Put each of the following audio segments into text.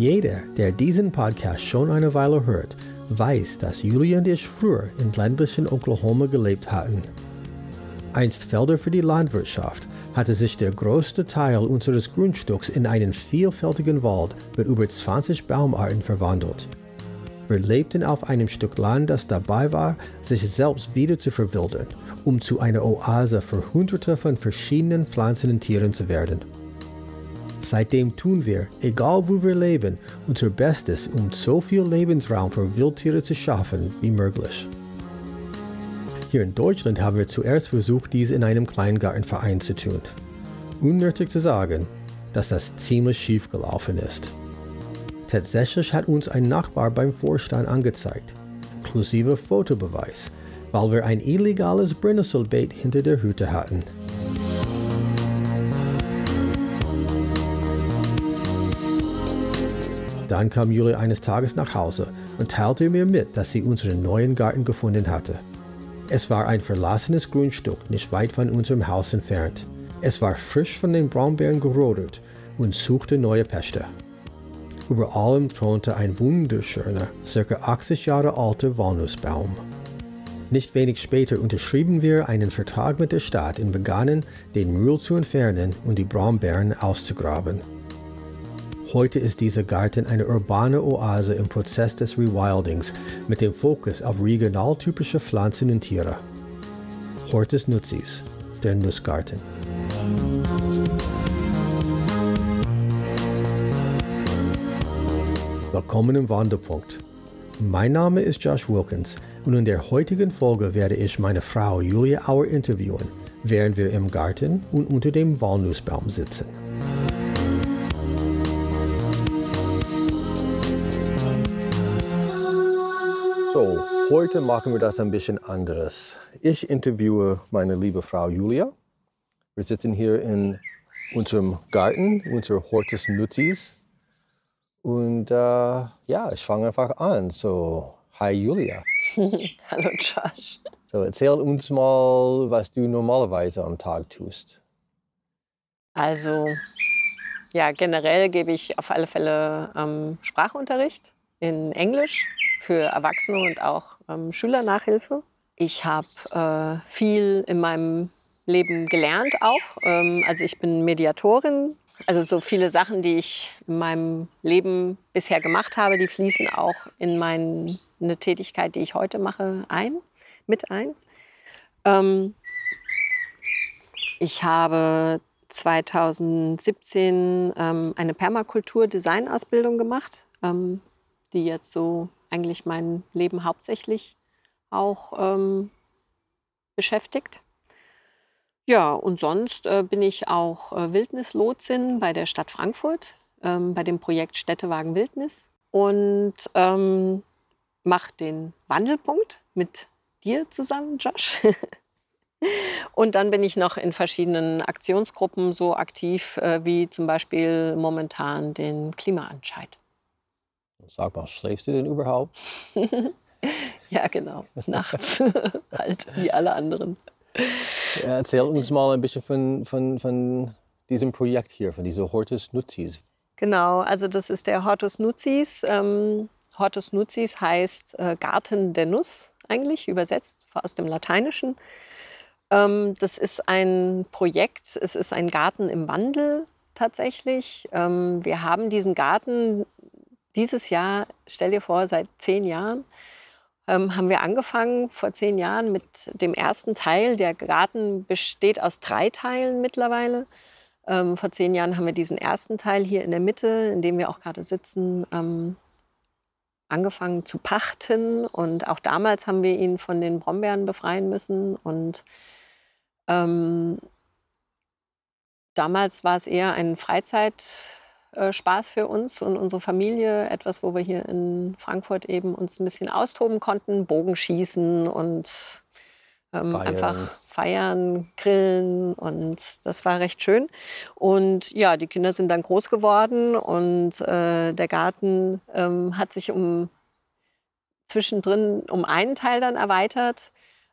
Jeder, der diesen Podcast schon eine Weile hört, weiß, dass Julia und ich früher in ländlichen Oklahoma gelebt hatten. Einst Felder für die Landwirtschaft hatte sich der größte Teil unseres Grundstücks in einen vielfältigen Wald mit über 20 Baumarten verwandelt. Wir lebten auf einem Stück Land, das dabei war, sich selbst wieder zu verwildern, um zu einer Oase für Hunderte von verschiedenen Pflanzen und Tieren zu werden. Seitdem tun wir, egal wo wir leben, unser Bestes, um so viel Lebensraum für Wildtiere zu schaffen wie möglich. Hier in Deutschland haben wir zuerst versucht, dies in einem Kleingartenverein zu tun. Unnötig zu sagen, dass das ziemlich schief gelaufen ist. Tatsächlich hat uns ein Nachbar beim Vorstand angezeigt, inklusive Fotobeweis, weil wir ein illegales Brennnesselbeet hinter der Hütte hatten. Dann kam Julia eines Tages nach Hause und teilte mir mit, dass sie unseren neuen Garten gefunden hatte. Es war ein verlassenes Grundstück nicht weit von unserem Haus entfernt. Es war frisch von den Braunbären gerodet und suchte neue Pächter. Über allem thronte ein wunderschöner, ca. 80 Jahre alter Walnussbaum. Nicht wenig später unterschrieben wir einen Vertrag mit der Stadt und begannen, den Müll zu entfernen und die Braunbären auszugraben. Heute ist dieser Garten eine urbane Oase im Prozess des Rewildings mit dem Fokus auf regionaltypische Pflanzen und Tiere. Hortus Nutzis, der Nussgarten. Willkommen im Wanderpunkt. Mein Name ist Josh Wilkins und in der heutigen Folge werde ich meine Frau Julia Auer interviewen, während wir im Garten und unter dem Walnussbaum sitzen. So, heute machen wir das ein bisschen anderes. Ich interviewe meine liebe Frau Julia. Wir sitzen hier in unserem Garten, unser Hortus Nutzis. Und äh, ja, ich fange einfach an. So, hi Julia. Hallo Josh. So, erzähl uns mal, was du normalerweise am Tag tust. Also, ja, generell gebe ich auf alle Fälle ähm, Sprachunterricht in Englisch für Erwachsene und auch ähm, Schülernachhilfe. Ich habe äh, viel in meinem Leben gelernt auch. Ähm, also ich bin Mediatorin. Also so viele Sachen, die ich in meinem Leben bisher gemacht habe, die fließen auch in meine Tätigkeit, die ich heute mache, ein, mit ein. Ähm, ich habe 2017 ähm, eine Permakultur-Design-Ausbildung gemacht, ähm, die jetzt so eigentlich mein Leben hauptsächlich auch ähm, beschäftigt. Ja, und sonst äh, bin ich auch äh, Wildnislotsin bei der Stadt Frankfurt, ähm, bei dem Projekt Städtewagen Wildnis und ähm, mache den Wandelpunkt mit dir zusammen, Josh. und dann bin ich noch in verschiedenen Aktionsgruppen so aktiv, äh, wie zum Beispiel momentan den Klimaanscheid. Sag mal, schläfst du denn überhaupt? ja, genau. Nachts halt, wie alle anderen. Erzähl uns mal ein bisschen von, von, von diesem Projekt hier, von dieser Hortus Nutzis. Genau, also das ist der Hortus Nutzis. Ähm, Hortus Nutzis heißt äh, Garten der Nuss eigentlich, übersetzt aus dem Lateinischen. Ähm, das ist ein Projekt, es ist ein Garten im Wandel tatsächlich. Ähm, wir haben diesen Garten dieses Jahr, stell dir vor, seit zehn Jahren, ähm, haben wir angefangen, vor zehn Jahren, mit dem ersten Teil. Der Garten besteht aus drei Teilen mittlerweile. Ähm, vor zehn Jahren haben wir diesen ersten Teil hier in der Mitte, in dem wir auch gerade sitzen, ähm, angefangen zu pachten. Und auch damals haben wir ihn von den Brombeeren befreien müssen. Und ähm, damals war es eher ein Freizeit. Äh, Spaß für uns und unsere Familie. Etwas, wo wir hier in Frankfurt eben uns ein bisschen austoben konnten, Bogenschießen und ähm, feiern. einfach feiern, grillen und das war recht schön. Und ja, die Kinder sind dann groß geworden und äh, der Garten ähm, hat sich um zwischendrin um einen Teil dann erweitert.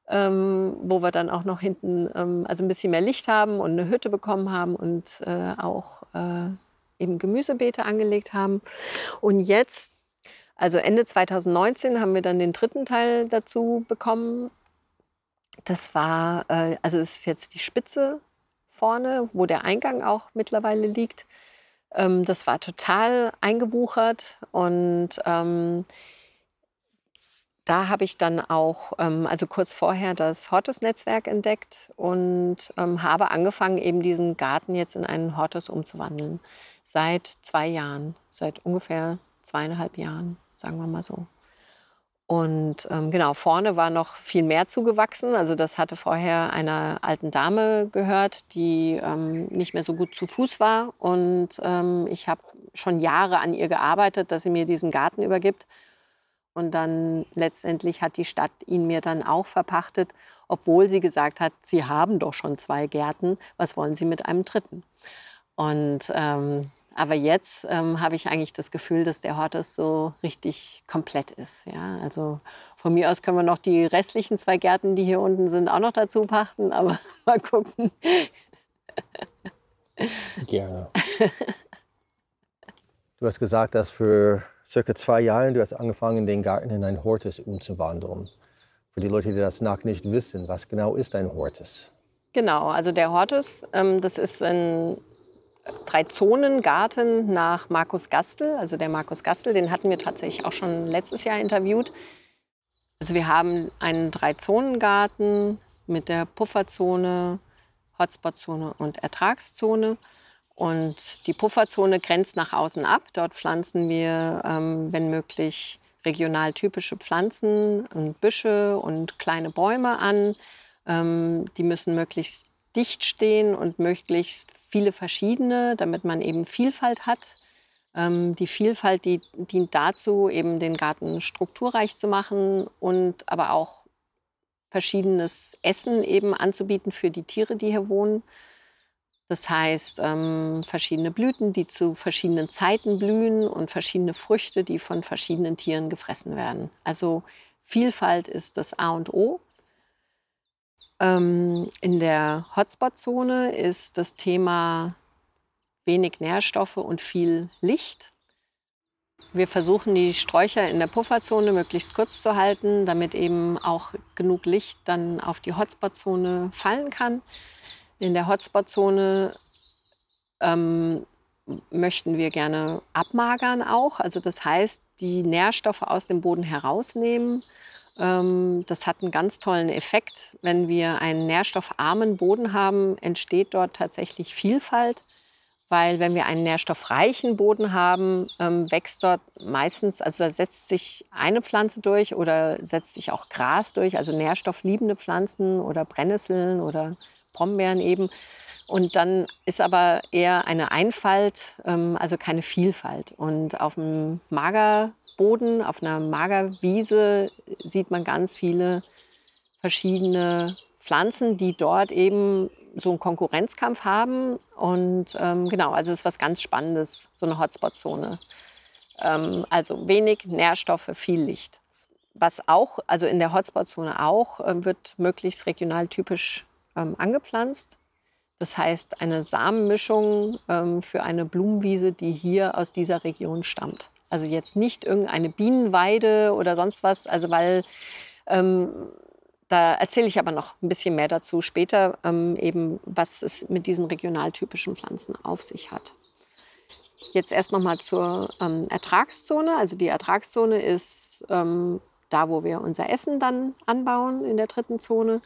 Ähm, wo wir dann auch noch hinten ähm, also ein bisschen mehr Licht haben und eine Hütte bekommen haben und äh, auch äh, eben Gemüsebeete angelegt haben. Und jetzt, also Ende 2019, haben wir dann den dritten Teil dazu bekommen. Das war, äh, also ist jetzt die Spitze vorne, wo der Eingang auch mittlerweile liegt. Ähm, das war total eingewuchert und ähm, da habe ich dann auch, ähm, also kurz vorher, das Hortus-Netzwerk entdeckt und ähm, habe angefangen, eben diesen Garten jetzt in einen Hortus umzuwandeln. Seit zwei Jahren, seit ungefähr zweieinhalb Jahren, sagen wir mal so. Und ähm, genau, vorne war noch viel mehr zugewachsen. Also das hatte vorher einer alten Dame gehört, die ähm, nicht mehr so gut zu Fuß war. Und ähm, ich habe schon Jahre an ihr gearbeitet, dass sie mir diesen Garten übergibt. Und dann letztendlich hat die Stadt ihn mir dann auch verpachtet, obwohl sie gesagt hat, sie haben doch schon zwei Gärten, was wollen sie mit einem dritten? Und ähm, aber jetzt ähm, habe ich eigentlich das Gefühl, dass der Hortus so richtig komplett ist. Ja? Also von mir aus können wir noch die restlichen zwei Gärten, die hier unten sind, auch noch dazu pachten, aber mal gucken. Gerne. Du hast gesagt, dass für circa zwei Jahren du hast angefangen, den Garten in ein Hortus umzuwandeln. Für die Leute, die das noch nicht wissen, was genau ist ein Hortus? Genau, also der Hortus, ähm, das ist ein Drei-Zonen-Garten nach Markus Gastel. Also der Markus Gastel, den hatten wir tatsächlich auch schon letztes Jahr interviewt. Also wir haben einen Drei-Zonen-Garten mit der Pufferzone, Hotspotzone und Ertragszone. Und die Pufferzone grenzt nach außen ab. Dort pflanzen wir, ähm, wenn möglich, regional typische Pflanzen und Büsche und kleine Bäume an. Ähm, die müssen möglichst dicht stehen und möglichst viele verschiedene, damit man eben Vielfalt hat. Ähm, die Vielfalt die dient dazu, eben den Garten strukturreich zu machen und aber auch verschiedenes Essen eben anzubieten für die Tiere, die hier wohnen. Das heißt, ähm, verschiedene Blüten, die zu verschiedenen Zeiten blühen und verschiedene Früchte, die von verschiedenen Tieren gefressen werden. Also Vielfalt ist das A und O. Ähm, in der Hotspot-Zone ist das Thema wenig Nährstoffe und viel Licht. Wir versuchen die Sträucher in der Pufferzone möglichst kurz zu halten, damit eben auch genug Licht dann auf die Hotspot-Zone fallen kann. In der Hotspot-Zone ähm, möchten wir gerne abmagern auch. Also das heißt, die Nährstoffe aus dem Boden herausnehmen. Ähm, das hat einen ganz tollen Effekt. Wenn wir einen nährstoffarmen Boden haben, entsteht dort tatsächlich Vielfalt. Weil wenn wir einen nährstoffreichen Boden haben, ähm, wächst dort meistens, also setzt sich eine Pflanze durch oder setzt sich auch Gras durch, also nährstoffliebende Pflanzen oder Brennnesseln oder Brombeeren eben. Und dann ist aber eher eine Einfalt, ähm, also keine Vielfalt. Und auf einem Magerboden, auf einer Magerwiese sieht man ganz viele verschiedene Pflanzen, die dort eben so einen Konkurrenzkampf haben. Und ähm, genau, also es ist was ganz Spannendes, so eine Hotspot-Zone. Ähm, also wenig Nährstoffe, viel Licht. Was auch, also in der Hotspot-Zone auch, äh, wird möglichst regional typisch ähm, angepflanzt. Das heißt, eine Samenmischung ähm, für eine Blumenwiese, die hier aus dieser Region stammt. Also jetzt nicht irgendeine Bienenweide oder sonst was, also weil ähm, da erzähle ich aber noch ein bisschen mehr dazu später, ähm, eben was es mit diesen regionaltypischen Pflanzen auf sich hat. Jetzt erst noch mal zur ähm, Ertragszone. Also die Ertragszone ist ähm, da, wo wir unser Essen dann anbauen in der dritten Zone.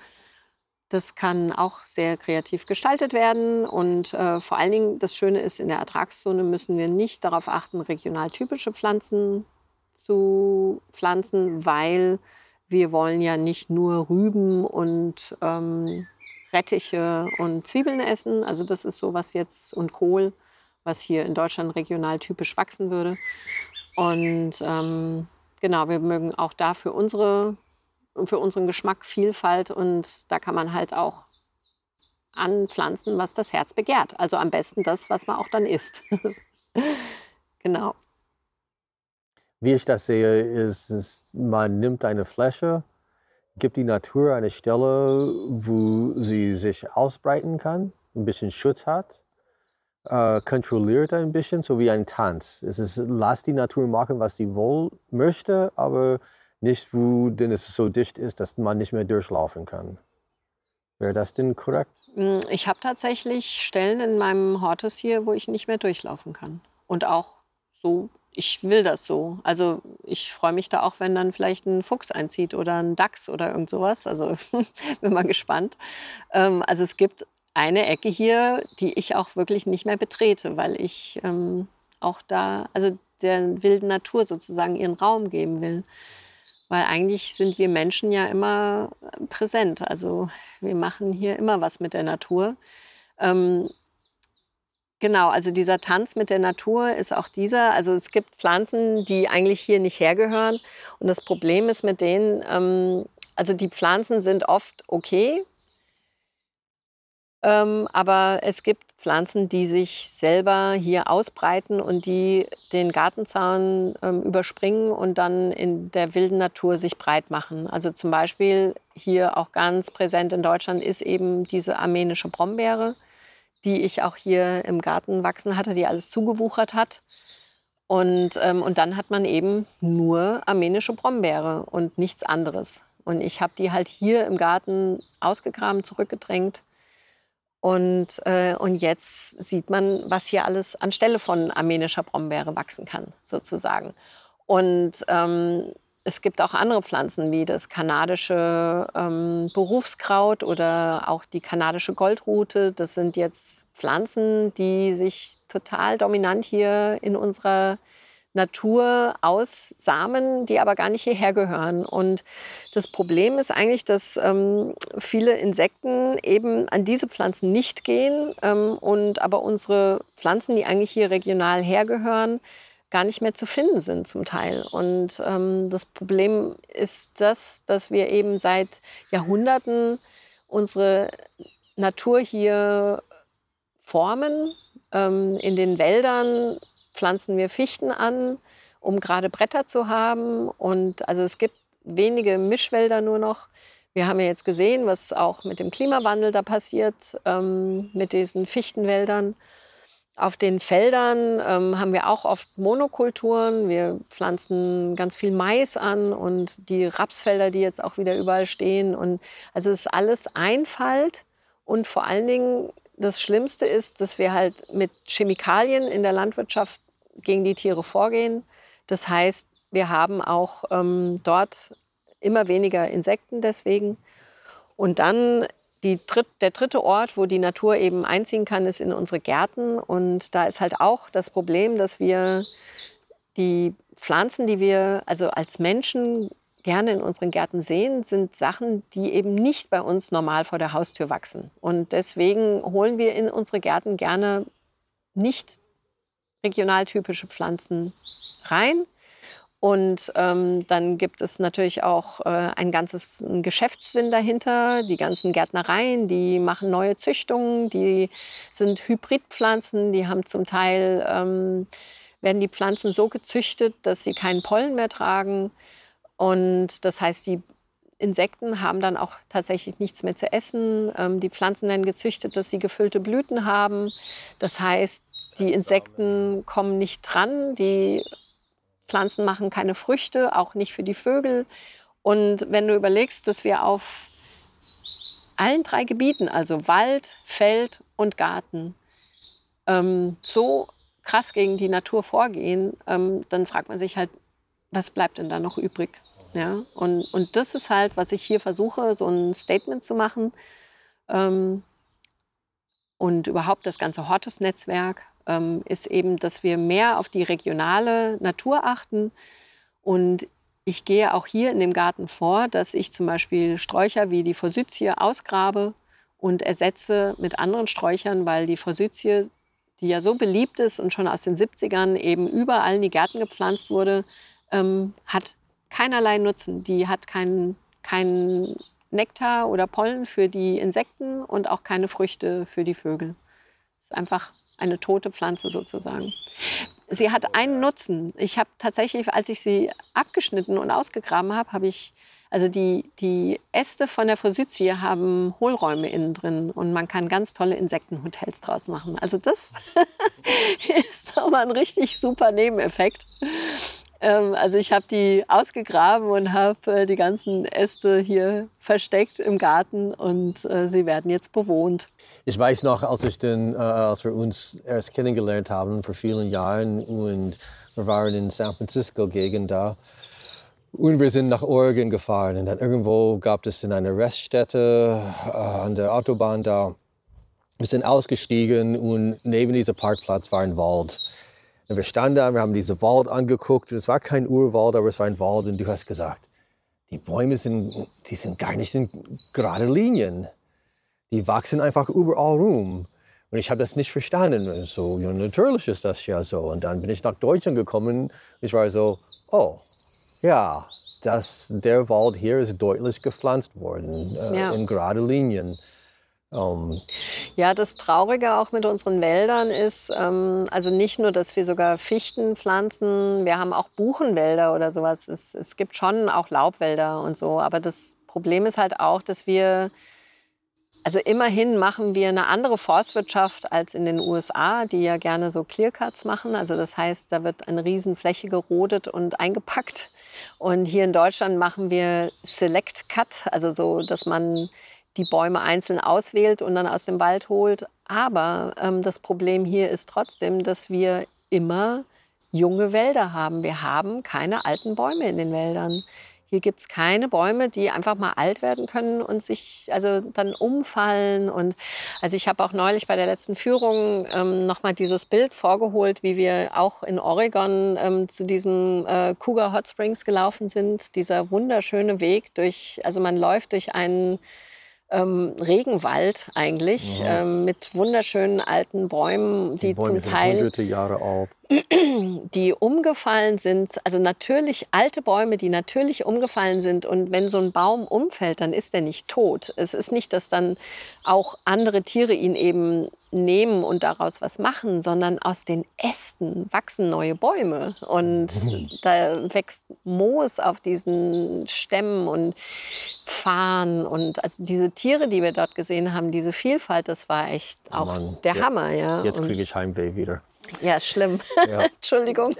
Das kann auch sehr kreativ gestaltet werden. Und äh, vor allen Dingen das Schöne ist, in der Ertragszone müssen wir nicht darauf achten, regional typische Pflanzen zu pflanzen, weil wir wollen ja nicht nur Rüben und ähm, Rettiche und Zwiebeln essen. Also das ist so was jetzt und Kohl, was hier in Deutschland regional typisch wachsen würde. Und ähm, genau, wir mögen auch da für unsere für unseren Geschmack Vielfalt und da kann man halt auch anpflanzen, was das Herz begehrt. Also am besten das, was man auch dann isst. genau. Wie ich das sehe, ist, ist, man nimmt eine Fläche, gibt die Natur eine Stelle, wo sie sich ausbreiten kann, ein bisschen Schutz hat. äh, kontrolliert ein bisschen, so wie ein Tanz. Es ist, lass die Natur machen, was sie wohl möchte, aber nicht, wo denn es so dicht ist, dass man nicht mehr durchlaufen kann. Wäre das denn korrekt? Hm, ich habe tatsächlich Stellen in meinem Hortus hier, wo ich nicht mehr durchlaufen kann. Und auch so, ich will das so. Also ich freue mich da auch, wenn dann vielleicht ein Fuchs einzieht oder ein Dachs oder irgend sowas. Also bin mal gespannt. Ähm, also es gibt eine Ecke hier, die ich auch wirklich nicht mehr betrete, weil ich ähm, auch da, also der wilden Natur sozusagen ihren Raum geben will. Weil eigentlich sind wir Menschen ja immer präsent. Also wir machen hier immer was mit der Natur. Ähm, genau, also dieser Tanz mit der Natur ist auch dieser. Also es gibt Pflanzen, die eigentlich hier nicht hergehören. Und das Problem ist mit denen, ähm, also die Pflanzen sind oft okay, ähm, aber es gibt Pflanzen, die sich selber hier ausbreiten und die den Gartenzaun ähm, überspringen und dann in der wilden Natur sich breit machen. Also zum Beispiel hier auch ganz präsent in Deutschland ist eben diese armenische Brombeere, die ich auch hier im Garten wachsen hatte, die alles zugewuchert hat. Und, ähm, und dann hat man eben nur armenische Brombeere und nichts anderes. Und ich habe die halt hier im Garten ausgegraben, zurückgedrängt und, äh, und jetzt sieht man, was hier alles anstelle von armenischer Brombeere wachsen kann, sozusagen. Und ähm, es gibt auch andere Pflanzen wie das kanadische ähm, Berufskraut oder auch die kanadische Goldrute. Das sind jetzt Pflanzen, die sich total dominant hier in unserer Natur aus Samen, die aber gar nicht hierher gehören. Und das Problem ist eigentlich, dass ähm, viele Insekten eben an diese Pflanzen nicht gehen ähm, und aber unsere Pflanzen, die eigentlich hier regional hergehören, gar nicht mehr zu finden sind zum Teil. Und ähm, das Problem ist das, dass wir eben seit Jahrhunderten unsere Natur hier formen, ähm, in den Wäldern pflanzen wir Fichten an, um gerade Bretter zu haben. Und also es gibt wenige Mischwälder nur noch. Wir haben ja jetzt gesehen, was auch mit dem Klimawandel da passiert, ähm, mit diesen Fichtenwäldern. Auf den Feldern ähm, haben wir auch oft Monokulturen. Wir pflanzen ganz viel Mais an und die Rapsfelder, die jetzt auch wieder überall stehen. Und also es ist alles Einfalt und vor allen Dingen das Schlimmste ist, dass wir halt mit Chemikalien in der Landwirtschaft gegen die Tiere vorgehen. Das heißt, wir haben auch ähm, dort immer weniger Insekten deswegen. Und dann Dritt, der dritte Ort, wo die Natur eben einziehen kann, ist in unsere Gärten. Und da ist halt auch das Problem, dass wir die Pflanzen, die wir also als Menschen gerne in unseren Gärten sehen, sind Sachen, die eben nicht bei uns normal vor der Haustür wachsen. Und deswegen holen wir in unsere Gärten gerne nicht regional typische Pflanzen rein. Und ähm, dann gibt es natürlich auch äh, ein ganzes Geschäftssinn dahinter. Die ganzen Gärtnereien, die machen neue Züchtungen, die sind Hybridpflanzen, die haben zum Teil, ähm, werden die Pflanzen so gezüchtet, dass sie keinen Pollen mehr tragen. Und das heißt, die Insekten haben dann auch tatsächlich nichts mehr zu essen. Ähm, die Pflanzen werden gezüchtet, dass sie gefüllte Blüten haben. Das heißt, die Insekten kommen nicht dran. Die Pflanzen machen keine Früchte, auch nicht für die Vögel. Und wenn du überlegst, dass wir auf allen drei Gebieten, also Wald, Feld und Garten, ähm, so krass gegen die Natur vorgehen, ähm, dann fragt man sich halt, was bleibt denn da noch übrig? Ja? Und, und das ist halt, was ich hier versuche, so ein Statement zu machen. Ähm, und überhaupt das ganze Hortus-Netzwerk ähm, ist eben, dass wir mehr auf die regionale Natur achten. Und ich gehe auch hier in dem Garten vor, dass ich zum Beispiel Sträucher wie die Forsythie ausgrabe und ersetze mit anderen Sträuchern, weil die Forsythie, die ja so beliebt ist und schon aus den 70ern eben überall in die Gärten gepflanzt wurde, ähm, hat keinerlei Nutzen. Die hat keinen kein Nektar oder Pollen für die Insekten und auch keine Früchte für die Vögel. Es ist einfach eine tote Pflanze sozusagen. Sie hat einen Nutzen. Ich habe tatsächlich, als ich sie abgeschnitten und ausgegraben habe, habe ich Also die, die Äste von der Forsythie haben Hohlräume innen drin und man kann ganz tolle Insektenhotels draus machen. Also das ist doch mal ein richtig super Nebeneffekt. Ähm, also ich habe die ausgegraben und habe äh, die ganzen Äste hier versteckt im Garten und äh, sie werden jetzt bewohnt. Ich weiß noch, als, ich den, äh, als wir uns erst kennengelernt haben vor vielen Jahren und wir waren in San Francisco Gegend da und wir sind nach Oregon gefahren und dann irgendwo gab es in einer Reststätte an der Autobahn da. Wir sind ausgestiegen und neben diesem Parkplatz war ein Wald. Und wir standen da, wir haben diesen Wald angeguckt. Es war kein Urwald, aber es war ein Wald. Und du hast gesagt, die Bäume sind, die sind gar nicht in gerade Linien. Die wachsen einfach überall rum. Und ich habe das nicht verstanden. So, ja, natürlich ist das ja so. Und dann bin ich nach Deutschland gekommen. Ich war so, oh, ja, das, der Wald hier ist deutlich gepflanzt worden, äh, ja. in gerade Linien. Ähm, ja, das Traurige auch mit unseren Wäldern ist, ähm, also nicht nur, dass wir sogar Fichten pflanzen, wir haben auch Buchenwälder oder sowas. Es, es gibt schon auch Laubwälder und so, aber das Problem ist halt auch, dass wir also immerhin machen wir eine andere Forstwirtschaft als in den USA, die ja gerne so Clearcuts machen. Also das heißt, da wird eine Riesenfläche gerodet und eingepackt. Und hier in Deutschland machen wir Select Cut, also so, dass man die Bäume einzeln auswählt und dann aus dem Wald holt. Aber ähm, das Problem hier ist trotzdem, dass wir immer junge Wälder haben. Wir haben keine alten Bäume in den Wäldern. Hier gibt es keine Bäume, die einfach mal alt werden können und sich also dann umfallen. Und also ich habe auch neulich bei der letzten Führung ähm, nochmal dieses Bild vorgeholt, wie wir auch in Oregon ähm, zu diesem äh, Cougar Hot Springs gelaufen sind. Dieser wunderschöne Weg durch, also man läuft durch einen ähm, Regenwald eigentlich ja. ähm, mit wunderschönen alten Bäumen, die, die Bäume zum Teil hunderte Jahre alt. Die umgefallen sind, also natürlich alte Bäume, die natürlich umgefallen sind. Und wenn so ein Baum umfällt, dann ist er nicht tot. Es ist nicht, dass dann auch andere Tiere ihn eben nehmen und daraus was machen, sondern aus den Ästen wachsen neue Bäume. Und da wächst Moos auf diesen Stämmen und Farn und also diese Tiere, die wir dort gesehen haben, diese Vielfalt, das war echt auch Mann, der ja, Hammer. Ja. Jetzt kriege ich Heimweh wieder. Ja, schlimm. Ja. Entschuldigung.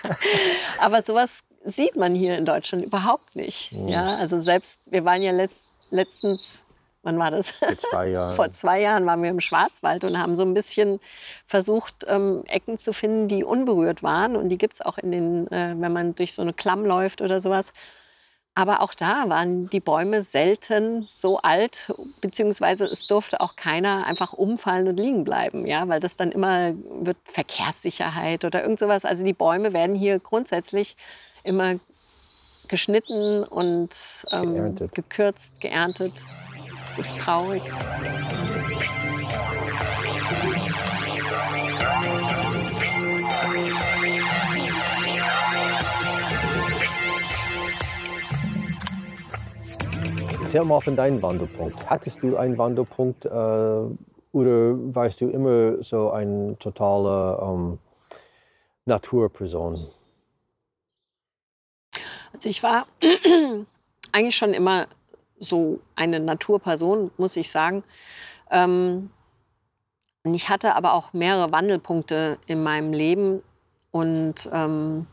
Aber sowas sieht man hier in Deutschland überhaupt nicht. Mhm. Ja, also selbst, wir waren ja letzt, letztens, wann war das? Vor zwei Jahren. Vor zwei Jahren waren wir im Schwarzwald und haben so ein bisschen versucht, ähm, Ecken zu finden, die unberührt waren. Und die gibt es auch in den, äh, wenn man durch so eine Klamm läuft oder sowas. Aber auch da waren die Bäume selten so alt, beziehungsweise es durfte auch keiner einfach umfallen und liegen bleiben, ja, weil das dann immer wird Verkehrssicherheit oder irgend sowas. Also die Bäume werden hier grundsätzlich immer geschnitten und ähm, geerntet. gekürzt, geerntet. Ist traurig. Erzähl mal von deinem Wandelpunkt. Hattest du einen Wandelpunkt äh, oder warst du immer so eine totale ähm, Naturperson? Also ich war eigentlich schon immer so eine Naturperson, muss ich sagen. Ähm, ich hatte aber auch mehrere Wandelpunkte in meinem Leben und ähm,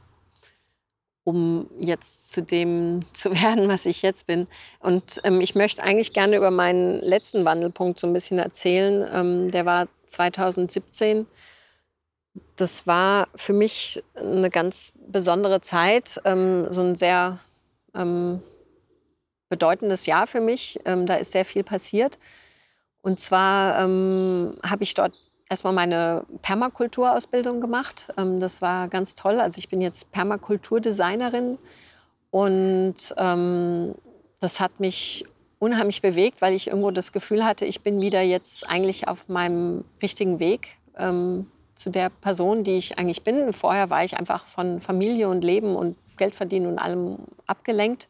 um jetzt zu dem zu werden, was ich jetzt bin. Und ähm, ich möchte eigentlich gerne über meinen letzten Wandelpunkt so ein bisschen erzählen. Ähm, der war 2017. Das war für mich eine ganz besondere Zeit, ähm, so ein sehr ähm, bedeutendes Jahr für mich. Ähm, da ist sehr viel passiert. Und zwar ähm, habe ich dort erstmal meine Permakulturausbildung gemacht. Ähm, das war ganz toll. Also ich bin jetzt Permakulturdesignerin und ähm, das hat mich unheimlich bewegt, weil ich irgendwo das Gefühl hatte, ich bin wieder jetzt eigentlich auf meinem richtigen Weg ähm, zu der Person, die ich eigentlich bin. Vorher war ich einfach von Familie und Leben und Geld verdienen und allem abgelenkt.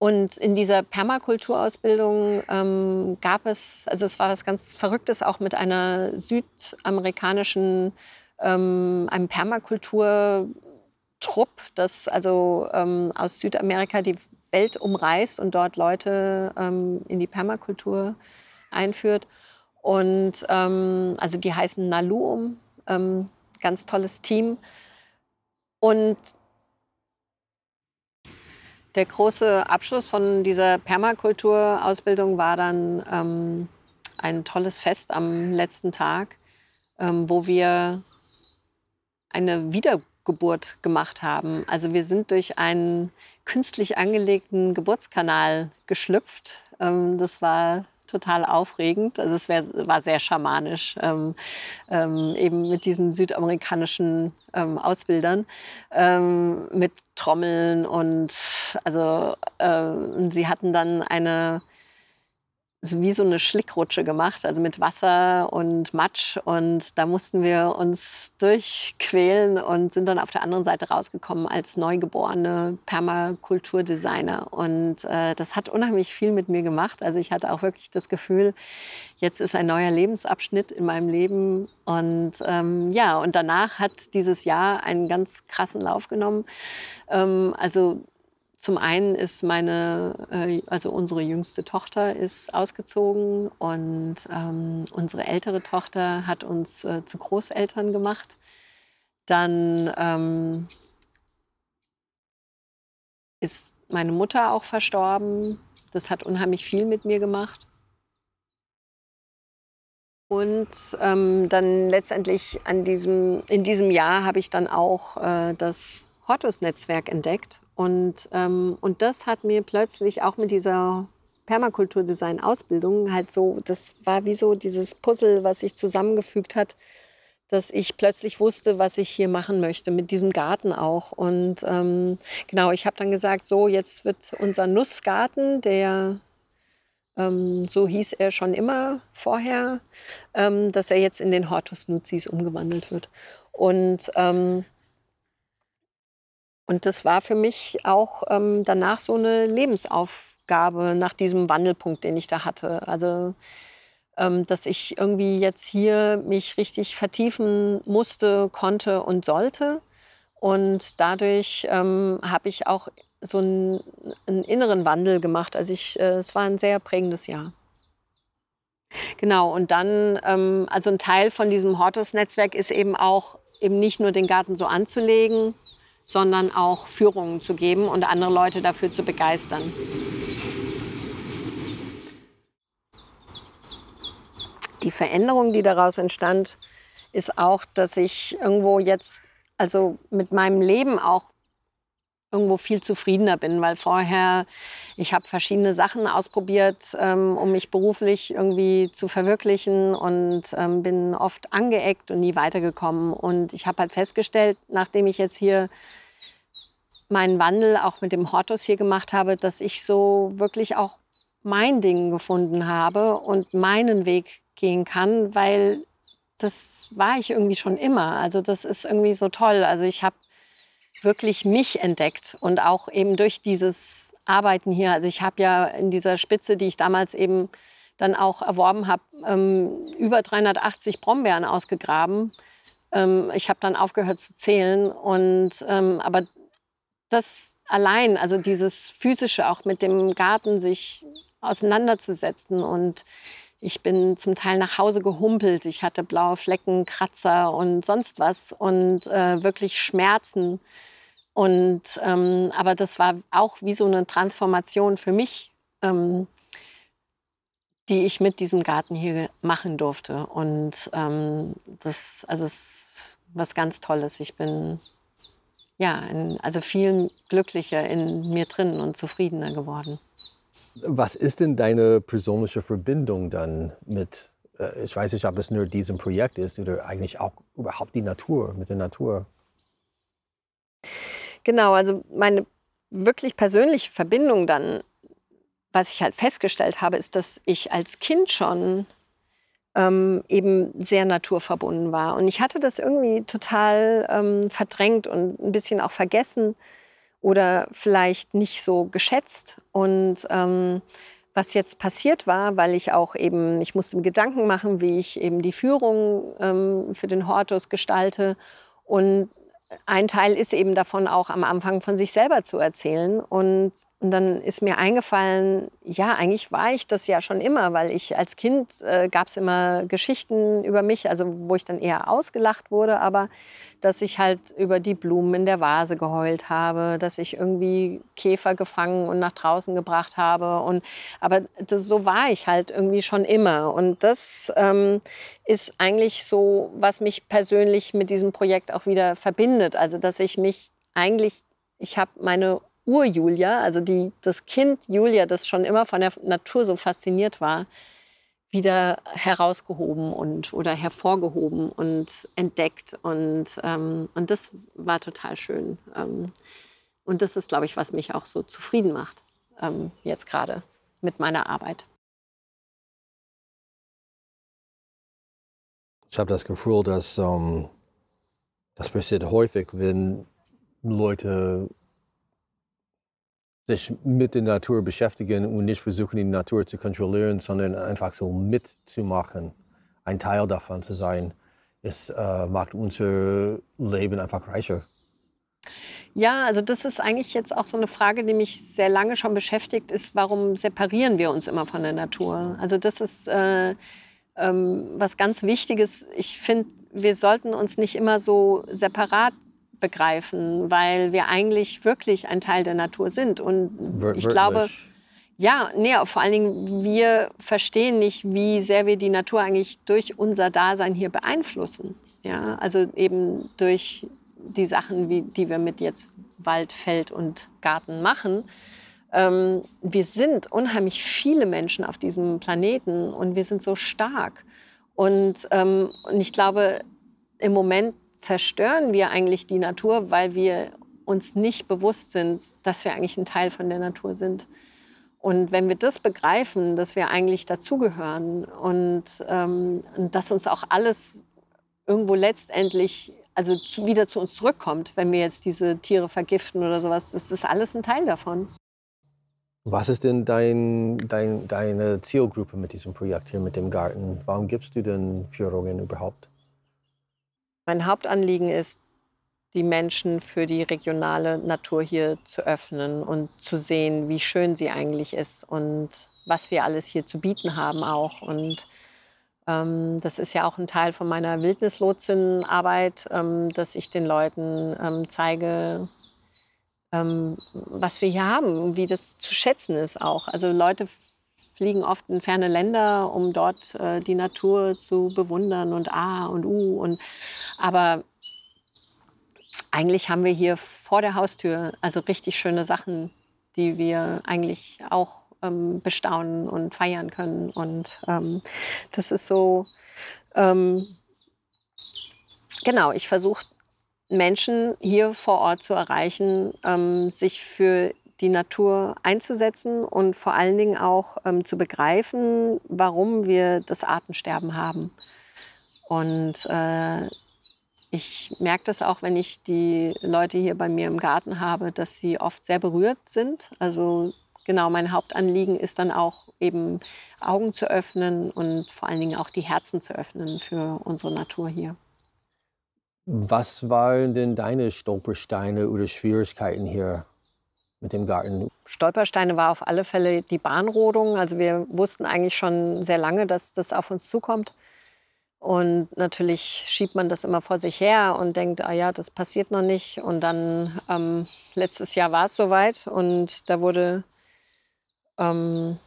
Und in dieser Permakulturausbildung ähm, gab es, also es war was ganz Verrücktes, auch mit einer südamerikanischen, ähm, einem Permakulturtrupp, das also ähm, aus Südamerika, die Welt umreist und dort Leute ähm, in die Permakultur einführt. Und ähm, also die heißen Naluum, ähm, ganz tolles Team. Und der große Abschluss von dieser Permakulturausbildung war dann ähm, ein tolles Fest am letzten Tag, ähm, wo wir eine Wiedergeburt gemacht haben. Also wir sind durch einen künstlich angelegten Geburtskanal geschlüpft. Ähm, das war total aufregend. Also es wär, war sehr schamanisch, ähm, ähm, eben mit diesen südamerikanischen ähm, Ausbildern, ähm, mit Trommeln und also äh, sie hatten dann eine wie so eine Schlickrutsche gemacht, also mit Wasser und Matsch. Und da mussten wir uns durchquälen und sind dann auf der anderen Seite rausgekommen als neugeborene Permakulturdesigner. Und äh, das hat unheimlich viel mit mir gemacht. Also ich hatte auch wirklich das Gefühl, jetzt ist ein neuer Lebensabschnitt in meinem Leben. Und ähm, ja, und danach hat dieses Jahr einen ganz krassen Lauf genommen. Ähm, also zum einen ist meine, äh, also unsere jüngste Tochter ist ausgezogen und ähm, unsere ältere Tochter hat uns äh, zu Großeltern gemacht. Dann ähm, ist meine Mutter auch verstorben. Das hat unheimlich viel mit mir gemacht. Und ähm, dann letztendlich an diesem, in diesem Jahr habe ich dann auch äh, das Hortus-Netzwerk entdeckt und, ähm, und das hat mir plötzlich auch mit dieser Permakulturdesign-Ausbildung halt so, das war wie so dieses Puzzle, was sich zusammengefügt hat, dass ich plötzlich wusste, was ich hier machen möchte, mit diesem Garten auch. Und ähm, genau, ich habe dann gesagt, so, jetzt wird unser Nussgarten, der ähm, so hieß er schon immer vorher, ähm, dass er jetzt in den Hortus Nuzis umgewandelt wird. Und ähm, und das war für mich auch ähm, danach so eine Lebensaufgabe nach diesem Wandelpunkt, den ich da hatte. Also, ähm, dass ich irgendwie jetzt hier mich richtig vertiefen musste, konnte und sollte. Und dadurch ähm, habe ich auch so einen, einen, inneren Wandel gemacht. Also ich, äh, es war ein sehr prägendes Jahr. Genau, und dann, ähm, also ein Teil von diesem Hortus-Netzwerk ist eben auch, eben nicht nur den Garten so anzulegen, sondern auch Führungen zu geben und andere Leute dafür zu begeistern. Die Veränderung, die daraus entstand, ist auch, dass ich irgendwo jetzt, also mit meinem Leben auch irgendwo viel zufriedener bin, weil vorher ich habe verschiedene Sachen ausprobiert, ähm, um mich beruflich irgendwie zu verwirklichen und ähm, bin oft angeeckt und nie weitergekommen. Und ich habe halt festgestellt, nachdem ich jetzt hier meinen Wandel auch mit dem Hortus hier gemacht habe, dass ich so wirklich auch mein Ding gefunden habe und meinen Weg gehen kann, weil das war ich irgendwie schon immer. Also das ist irgendwie so toll. Also ich habe wirklich mich entdeckt und auch eben durch dieses Arbeiten hier. Also ich habe ja in dieser Spitze, die ich damals eben dann auch erworben habe, ähm, über 380 Brombeeren ausgegraben. Ähm, ich habe dann aufgehört zu zählen und ähm, aber das allein, also dieses physische auch mit dem Garten sich auseinanderzusetzen und ich bin zum Teil nach Hause gehumpelt. Ich hatte blaue Flecken, Kratzer und sonst was und äh, wirklich Schmerzen. Und ähm, aber das war auch wie so eine Transformation für mich, ähm, die ich mit diesem Garten hier machen durfte. Und ähm, das, also ist was ganz Tolles. Ich bin ja, in, also viel glücklicher in mir drin und zufriedener geworden. Was ist denn deine persönliche Verbindung dann mit, äh, ich weiß nicht, ob es nur diesem Projekt ist oder eigentlich auch überhaupt die Natur, mit der Natur? Genau, also meine wirklich persönliche Verbindung dann, was ich halt festgestellt habe, ist, dass ich als Kind schon ähm, eben sehr naturverbunden war. Und ich hatte das irgendwie total ähm, verdrängt und ein bisschen auch vergessen oder vielleicht nicht so geschätzt. Und ähm, was jetzt passiert war, weil ich auch eben, ich musste mir Gedanken machen, wie ich eben die Führung ähm, für den Hortus gestalte. Und ein Teil ist eben davon auch am Anfang von sich selber zu erzählen. Und und dann ist mir eingefallen, ja, eigentlich war ich das ja schon immer, weil ich als Kind äh, gab es immer Geschichten über mich, also wo ich dann eher ausgelacht wurde, aber dass ich halt über die Blumen in der Vase geheult habe, dass ich irgendwie Käfer gefangen und nach draußen gebracht habe. Und, aber das, so war ich halt irgendwie schon immer. Und das ähm, ist eigentlich so, was mich persönlich mit diesem Projekt auch wieder verbindet. Also dass ich mich eigentlich, ich habe meine Ur-Julia, also die, das Kind Julia, das schon immer von der Natur so fasziniert war, wieder herausgehoben und oder hervorgehoben und entdeckt. Und, ähm, und das war total schön. Ähm, und das ist, glaube ich, was mich auch so zufrieden macht, ähm, jetzt gerade mit meiner Arbeit. Ich habe das Gefühl, dass ähm, das passiert häufig, wenn Leute sich mit der Natur beschäftigen und nicht versuchen, die Natur zu kontrollieren, sondern einfach so mitzumachen, ein Teil davon zu sein. Es äh, macht unser Leben einfach reicher. Ja, also das ist eigentlich jetzt auch so eine Frage, die mich sehr lange schon beschäftigt, ist, warum separieren wir uns immer von der Natur? Also das ist äh, ähm, was ganz Wichtiges. Ich finde, wir sollten uns nicht immer so separat begreifen, weil wir eigentlich wirklich ein Teil der Natur sind. Und ich glaube, ja, nee, vor allen Dingen, wir verstehen nicht, wie sehr wir die Natur eigentlich durch unser Dasein hier beeinflussen. Ja, also eben durch die Sachen, wie, die wir mit jetzt Wald, Feld und Garten machen. Ähm, wir sind unheimlich viele Menschen auf diesem Planeten und wir sind so stark. Und, ähm, und ich glaube, im Moment zerstören wir eigentlich die Natur, weil wir uns nicht bewusst sind, dass wir eigentlich ein Teil von der Natur sind. Und wenn wir das begreifen, dass wir eigentlich dazugehören und, ähm, dass uns auch alles irgendwo letztendlich also zu, wieder zu uns zurückkommt, wenn wir jetzt diese Tiere vergiften oder sowas, das ist alles ein Teil davon. Was ist denn dein, dein, deine Zielgruppe mit diesem Projekt hier mit dem Garten? Warum gibst du denn Führungen überhaupt? Mein Hauptanliegen ist, die Menschen für die regionale Natur hier zu öffnen und zu sehen, wie schön sie eigentlich ist und was wir alles hier zu bieten haben auch. Und ähm, das ist ja auch ein Teil von meiner Wildnislotsenarbeit, ähm, dass ich den Leuten ähm, zeige, ähm, was wir hier haben und wie das zu schätzen ist auch. Also Leute fliegen oft in ferne Länder, um dort äh, die Natur zu bewundern und A und U. Und, aber eigentlich haben wir hier vor der Haustür also richtig schöne Sachen, die wir eigentlich auch ähm, bestaunen und feiern können. Und ähm, das ist so, ähm, genau, ich versuche Menschen hier vor Ort zu erreichen, ähm, sich für die Natur einzusetzen und vor allen Dingen auch ähm, zu begreifen, warum wir das Artensterben haben. Und äh, ich merke das auch, wenn ich die Leute hier bei mir im Garten habe, dass sie oft sehr berührt sind. Also genau, mein Hauptanliegen ist dann auch eben Augen zu öffnen und vor allen Dingen auch die Herzen zu öffnen für unsere Natur hier. Was waren denn deine Stolpersteine oder Schwierigkeiten hier mit dem Garten? Stolpersteine war auf alle Fälle die Bahnrodung. Also wir wussten eigentlich schon sehr lange, dass das auf uns zukommt. Und natürlich schiebt man das immer vor sich her und denkt, ah ja, das passiert noch nicht. Und dann ähm, letztes Jahr war es soweit und da wurde ähm,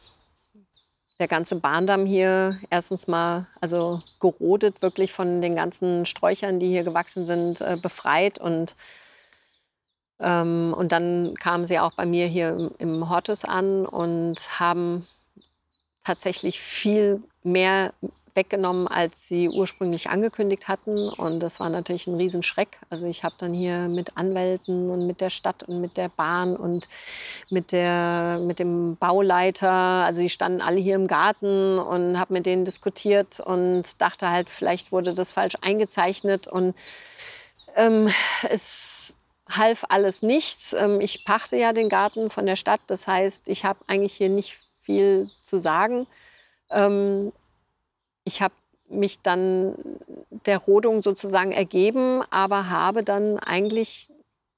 der ganze Bahndamm hier erstens mal also gerodet, wirklich von den ganzen Sträuchern, die hier gewachsen sind, äh, befreit und ähm, und dann kamen sie auch bei mir hier im, Hortus an und haben tatsächlich viel mehr weggenommen, als sie ursprünglich angekündigt hatten. Und das war natürlich ein Riesenschreck. Also ich habe dann hier mit Anwälten und mit der Stadt und mit der Bahn und mit, der, mit dem Bauleiter, also die standen alle hier im Garten und habe mit denen diskutiert und dachte halt, vielleicht wurde das falsch eingezeichnet. Und ähm, es half alles nichts. Ähm, ich pachte ja den Garten von der Stadt. Das heißt, ich habe eigentlich hier nicht viel zu sagen. Ähm, ich habe mich dann der Rodung sozusagen ergeben, aber habe dann eigentlich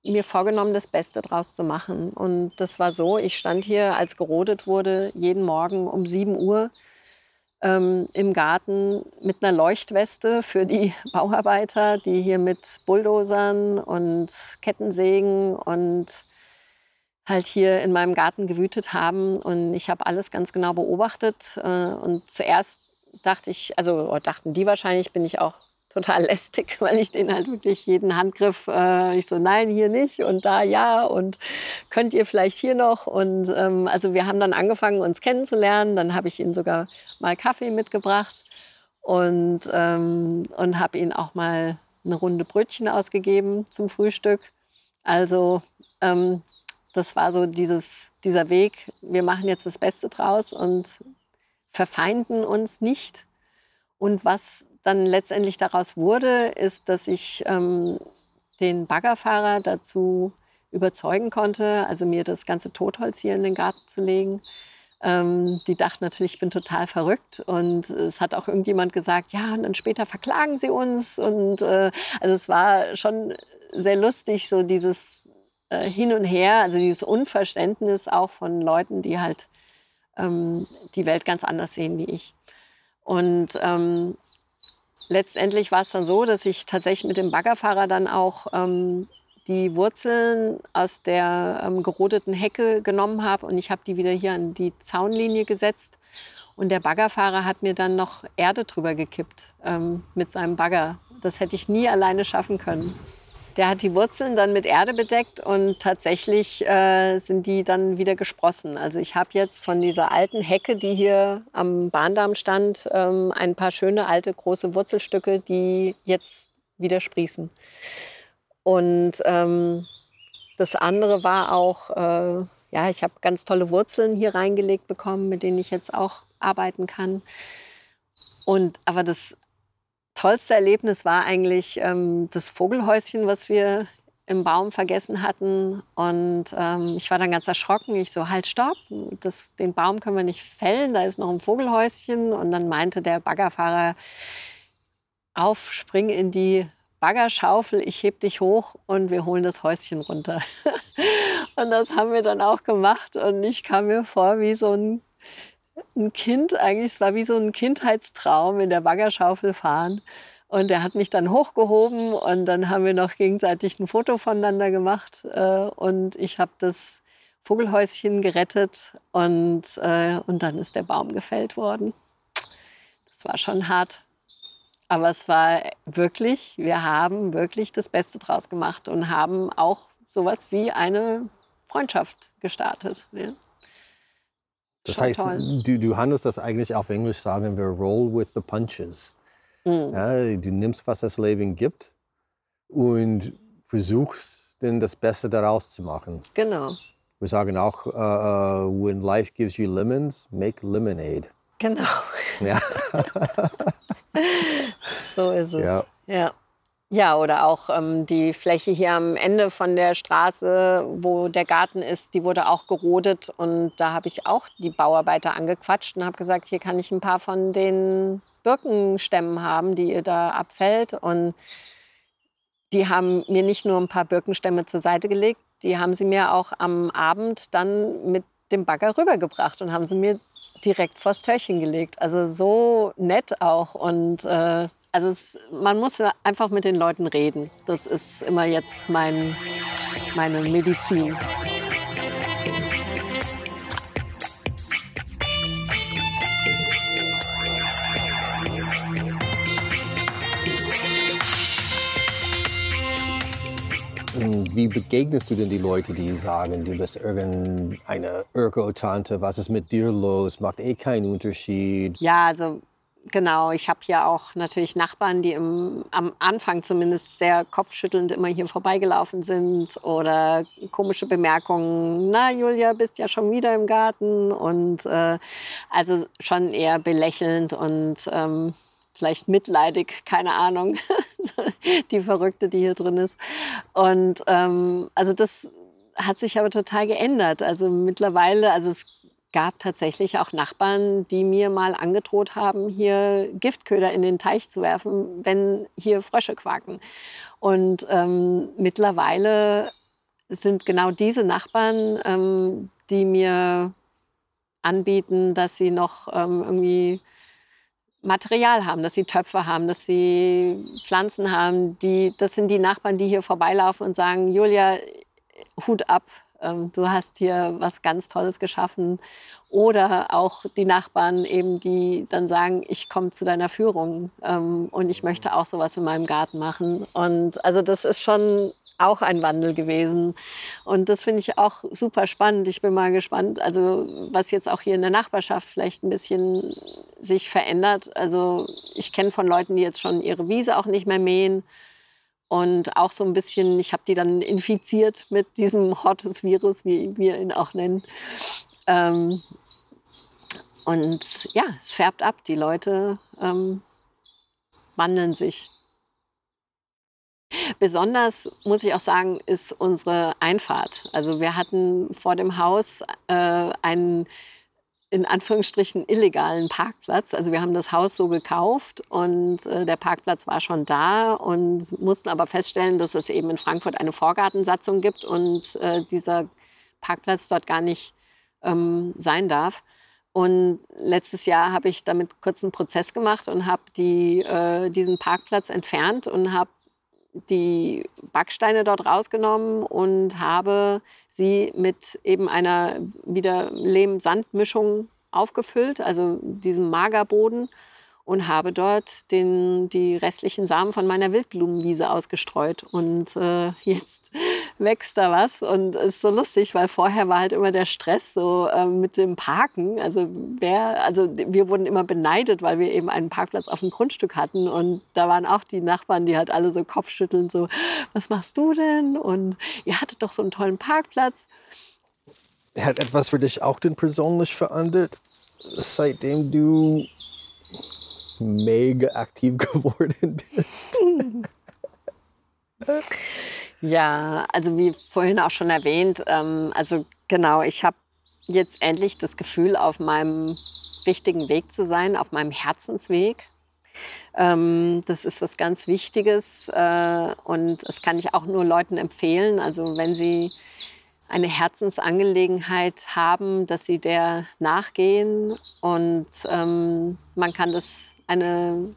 mir vorgenommen, das Beste draus zu machen. Und das war so, ich stand hier, als gerodet wurde, jeden Morgen um 7 Uhr ähm, im Garten mit einer Leuchtweste für die Bauarbeiter, die hier mit Bulldozern und Kettensägen und halt hier in meinem Garten gewütet haben. Und ich habe alles ganz genau beobachtet. Äh, und zuerst dachte ich, also dachten die wahrscheinlich, bin ich auch total lästig, weil ich den halt wirklich jeden Handgriff, äh, ich so, nein, hier nicht und da ja und könnt ihr vielleicht hier noch. Und ähm, also wir haben dann angefangen, uns kennenzulernen. Dann habe ich ihnen sogar mal Kaffee mitgebracht und, ähm, und habe ihnen auch mal eine Runde Brötchen ausgegeben zum Frühstück. Also ähm, das war so dieses, dieser Weg, wir machen jetzt das Beste draus und verfeinden uns nicht. Und was dann letztendlich daraus wurde, ist, dass ich ähm, den Baggerfahrer dazu überzeugen konnte, also mir das ganze Totholz hier in den Garten zu legen. Ähm, die dachten natürlich, ich bin total verrückt. Und es hat auch irgendjemand gesagt, ja, und dann später verklagen sie uns. Und äh, also es war schon sehr lustig, so dieses äh, Hin und Her, also dieses Unverständnis auch von Leuten, die halt ähm, die Welt ganz anders sehen wie ich. Und ähm, letztendlich war es dann so, dass ich tatsächlich mit dem Baggerfahrer dann auch ähm, die Wurzeln aus der ähm, gerodeten Hecke genommen habe und ich habe die wieder hier an die Zaunlinie gesetzt. Und der Baggerfahrer hat mir dann noch Erde drüber gekippt ähm, mit seinem Bagger. Das hätte ich nie alleine schaffen können. Der hat die Wurzeln dann mit Erde bedeckt und tatsächlich äh, sind die dann wieder gesprossen. Also ich habe jetzt von dieser alten Hecke, die hier am Bahndamm stand, ähm, ein paar schöne alte große Wurzelstücke, die jetzt wieder sprießen. Und ähm, das andere war auch, äh, ja, ich habe ganz tolle Wurzeln hier reingelegt bekommen, mit denen ich jetzt auch arbeiten kann. Und aber das tollste Erlebnis war eigentlich ähm, das Vogelhäuschen, was wir im Baum vergessen hatten. Und ähm, ich war dann ganz erschrocken. Ich so, halt, stopp, das, den Baum können wir nicht fällen, da ist noch ein Vogelhäuschen. Und dann meinte der Baggerfahrer, auf, spring in die Baggerschaufel, ich heb dich hoch und wir holen das Häuschen runter. und das haben wir dann auch gemacht. Und ich kam mir vor wie so ein ein Kind eigentlich, es war wie so ein Kindheitstraum in der Baggerschaufel fahren. Und er hat mich dann hochgehoben und dann haben wir noch gegenseitig ein Foto voneinander gemacht. Äh, und ich habe das Vogelhäuschen gerettet und, äh, und dann ist der Baum gefällt worden. Das war schon hart. Aber es war wirklich, wir haben wirklich das Beste draus gemacht und haben auch sowas wie eine Freundschaft gestartet. Ja. Das heißt, du, du handelst das eigentlich auf Englisch, sagen wir, roll with the punches. Mhm. Ja, du nimmst, was das Leben gibt und versuchst dann das Beste daraus zu machen. Genau. Wir sagen auch, uh, uh, when life gives you lemons, make lemonade. Genau. Ja. so ist es. Ja. ja. Ja, oder auch ähm, die Fläche hier am Ende von der Straße, wo der Garten ist, die wurde auch gerodet. Und da habe ich auch die Bauarbeiter angequatscht und habe gesagt, hier kann ich ein paar von den Birkenstämmen haben, die ihr da abfällt. Und die haben mir nicht nur ein paar Birkenstämme zur Seite gelegt, die haben sie mir auch am Abend dann mit dem Bagger rübergebracht und haben sie mir direkt vors Törchen gelegt. Also so nett auch. Und äh, also es, man muss einfach mit den Leuten reden. Das ist immer jetzt mein, meine Medizin. Wie begegnest du denn die Leute, die sagen, du bist irgendeine Öko-Tante, was ist mit dir los, macht eh keinen Unterschied? Ja, also genau, ich habe hier auch natürlich Nachbarn, die im, am Anfang zumindest sehr kopfschüttelnd immer hier vorbeigelaufen sind oder komische Bemerkungen, na Julia, bist ja schon wieder im Garten und äh, also schon eher belächelnd und ähm, vielleicht mitleidig, keine Ahnung, die Verrückte, die hier drin ist. Und ähm, also das hat sich aber total geändert. Also mittlerweile, also es gab tatsächlich auch Nachbarn, die mir mal angedroht haben, hier Giftköder in den Teich zu werfen, wenn hier Frösche quaken. Und ähm, mittlerweile sind genau diese Nachbarn, ähm, die mir anbieten, dass sie noch ähm, irgendwie Material haben, dass sie Töpfe haben, dass sie Pflanzen haben. Die, das sind die Nachbarn, die hier vorbeilaufen und sagen, Julia, Hut ab, du hast hier was ganz Tolles geschaffen. Oder auch die Nachbarn eben, die dann sagen, ich komme zu deiner Führung ähm, und ich möchte auch sowas in meinem Garten machen. Und also das ist schon auch ein Wandel gewesen. Und das finde ich auch super spannend. Ich bin mal gespannt, also was jetzt auch hier in der Nachbarschaft vielleicht ein bisschen sich verändert. Also ich kenne von Leuten, die jetzt schon ihre Wiese auch nicht mehr mähen. Und auch so ein bisschen, ich habe die dann infiziert mit diesem Hortus-Virus, wie wir ihn auch nennen. Ähm, und ja, es färbt ab. Die Leute ähm, wandeln sich. Besonders, muss ich auch sagen, ist unsere Einfahrt. Also wir hatten vor dem Haus äh, einen in Anführungsstrichen illegalen Parkplatz. Also wir haben das Haus so gekauft und äh, der Parkplatz war schon da und mussten aber feststellen, dass es eben in Frankfurt eine Vorgartensatzung gibt und äh, dieser Parkplatz dort gar nicht ähm, sein darf. Und letztes Jahr habe ich damit kurz einen Prozess gemacht und habe die, äh, diesen Parkplatz entfernt und habe die Backsteine dort rausgenommen und habe sie mit eben einer wieder Lehm-Sand-Mischung aufgefüllt, also diesem Magerboden und habe dort den, die restlichen Samen von meiner Wildblumenwiese ausgestreut. Und äh, jetzt wächst da was und ist so lustig, weil vorher war halt immer der Stress so äh, mit dem Parken. Also wer, also wir wurden immer beneidet, weil wir eben einen Parkplatz auf dem Grundstück hatten und da waren auch die Nachbarn, die halt alle so Kopfschütteln, so was machst du denn? Und ihr hattet doch so einen tollen Parkplatz. Hat etwas für dich auch denn persönlich verändert, seitdem du mega aktiv geworden bist? ja, also wie vorhin auch schon erwähnt, ähm, also genau, ich habe jetzt endlich das Gefühl, auf meinem richtigen Weg zu sein, auf meinem Herzensweg. Ähm, das ist was ganz Wichtiges äh, und das kann ich auch nur Leuten empfehlen. Also wenn sie eine Herzensangelegenheit haben, dass sie der nachgehen und ähm, man kann das eine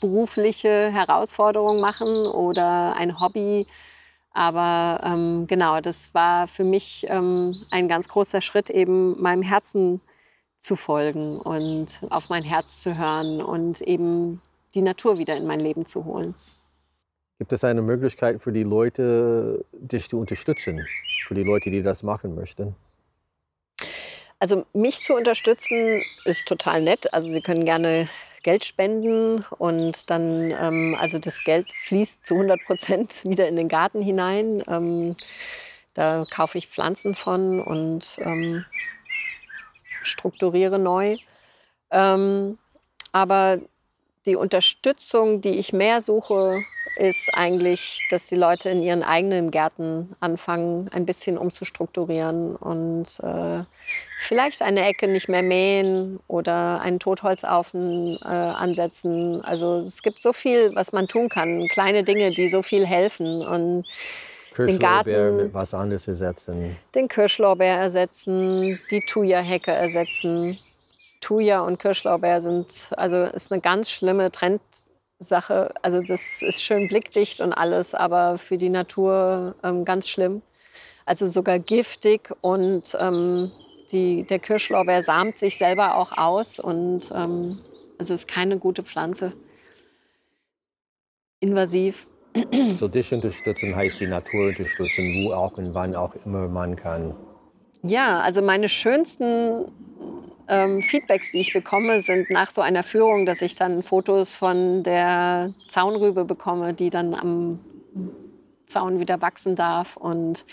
berufliche Herausforderung machen oder ein Hobby. Aber ähm, genau, das war für mich ähm, ein ganz großer Schritt, eben meinem Herzen zu folgen und auf mein Herz zu hören und eben die Natur wieder in mein Leben zu holen. Gibt es eine Möglichkeit für die Leute, dich zu unterstützen, für die Leute, die das machen möchten? Also mich zu unterstützen ist total nett. Also Sie können gerne Geld spenden und dann, ähm, also das Geld fließt zu 100 Prozent wieder in den Garten hinein. Ähm, da kaufe ich Pflanzen von und ähm, strukturiere neu. Ähm, aber die Unterstützung, die ich mehr suche, ist eigentlich, dass die Leute in ihren eigenen Gärten anfangen, ein bisschen umzustrukturieren und äh, vielleicht eine Ecke nicht mehr mähen oder einen Totholzaufen äh, ansetzen. Also es gibt so viel, was man tun kann, kleine Dinge, die so viel helfen und den Garten mit was anderes ersetzen. Den Kirschlorbeer ersetzen, die Thuja-Hecke ersetzen. Thuja und Kirschlorbeer sind, also ist eine ganz schlimme Trendsache. Also das ist schön blickdicht und alles, aber für die Natur ähm, ganz schlimm. Also sogar giftig und ähm, die, der Kirschlorbeer samt sich selber auch aus und ähm, es ist keine gute Pflanze. Invasiv. So dich unterstützen heißt die Natur unterstützen, wo auch und wann auch immer man kann. Ja, also meine schönsten ähm, Feedbacks, die ich bekomme, sind nach so einer Führung, dass ich dann Fotos von der Zaunrübe bekomme, die dann am Zaun wieder wachsen darf und